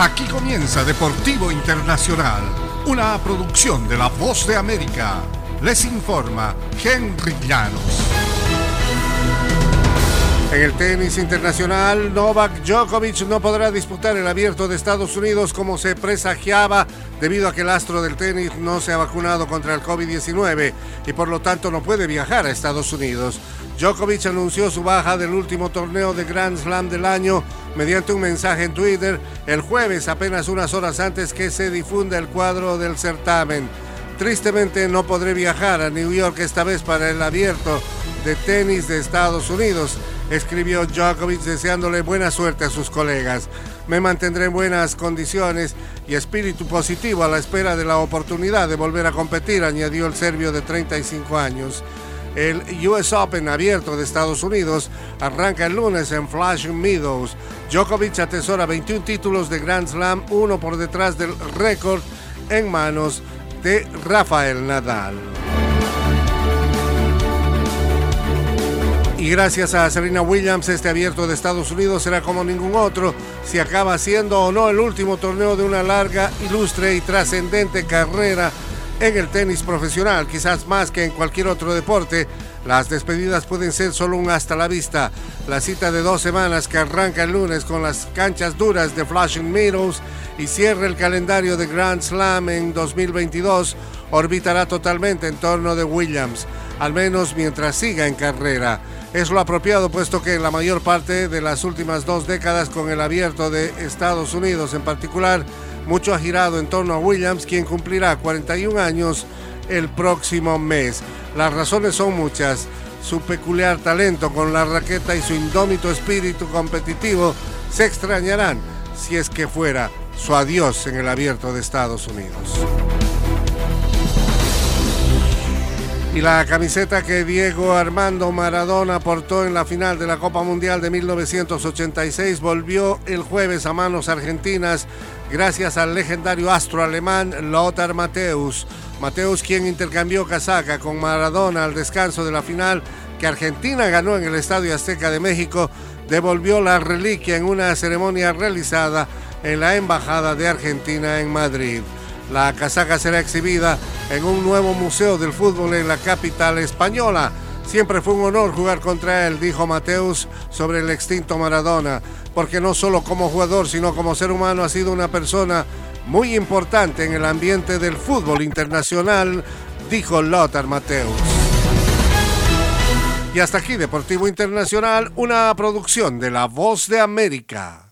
Aquí comienza Deportivo Internacional, una producción de La Voz de América. Les informa Henry Llanos. En el tenis internacional, Novak Djokovic no podrá disputar el abierto de Estados Unidos como se presagiaba debido a que el astro del tenis no se ha vacunado contra el COVID-19 y por lo tanto no puede viajar a Estados Unidos. Djokovic anunció su baja del último torneo de Grand Slam del año mediante un mensaje en Twitter el jueves, apenas unas horas antes que se difunda el cuadro del certamen. Tristemente no podré viajar a New York esta vez para el abierto de tenis de Estados Unidos, escribió Djokovic deseándole buena suerte a sus colegas. Me mantendré en buenas condiciones y espíritu positivo a la espera de la oportunidad de volver a competir, añadió el serbio de 35 años. El US Open abierto de Estados Unidos arranca el lunes en Flushing Meadows. Djokovic atesora 21 títulos de Grand Slam, uno por detrás del récord en manos de Rafael Nadal. Y gracias a Serena Williams, este abierto de Estados Unidos será como ningún otro, si acaba siendo o no el último torneo de una larga, ilustre y trascendente carrera en el tenis profesional, quizás más que en cualquier otro deporte, las despedidas pueden ser solo un hasta la vista. La cita de dos semanas que arranca el lunes con las canchas duras de Flushing Meadows y cierra el calendario de Grand Slam en 2022 orbitará totalmente en torno de Williams, al menos mientras siga en carrera. Es lo apropiado puesto que en la mayor parte de las últimas dos décadas con el abierto de Estados Unidos en particular, mucho ha girado en torno a Williams, quien cumplirá 41 años el próximo mes. Las razones son muchas. Su peculiar talento con la raqueta y su indómito espíritu competitivo se extrañarán si es que fuera su adiós en el abierto de Estados Unidos. Y la camiseta que Diego Armando Maradona portó en la final de la Copa Mundial de 1986 volvió el jueves a manos argentinas gracias al legendario astro alemán Lothar Matthäus. Matthäus quien intercambió casaca con Maradona al descanso de la final que Argentina ganó en el Estadio Azteca de México, devolvió la reliquia en una ceremonia realizada en la Embajada de Argentina en Madrid. La casaca será exhibida en un nuevo museo del fútbol en la capital española. Siempre fue un honor jugar contra él, dijo Mateus sobre el extinto Maradona, porque no solo como jugador, sino como ser humano ha sido una persona muy importante en el ambiente del fútbol internacional, dijo Lothar Mateus. Y hasta aquí Deportivo Internacional, una producción de La Voz de América.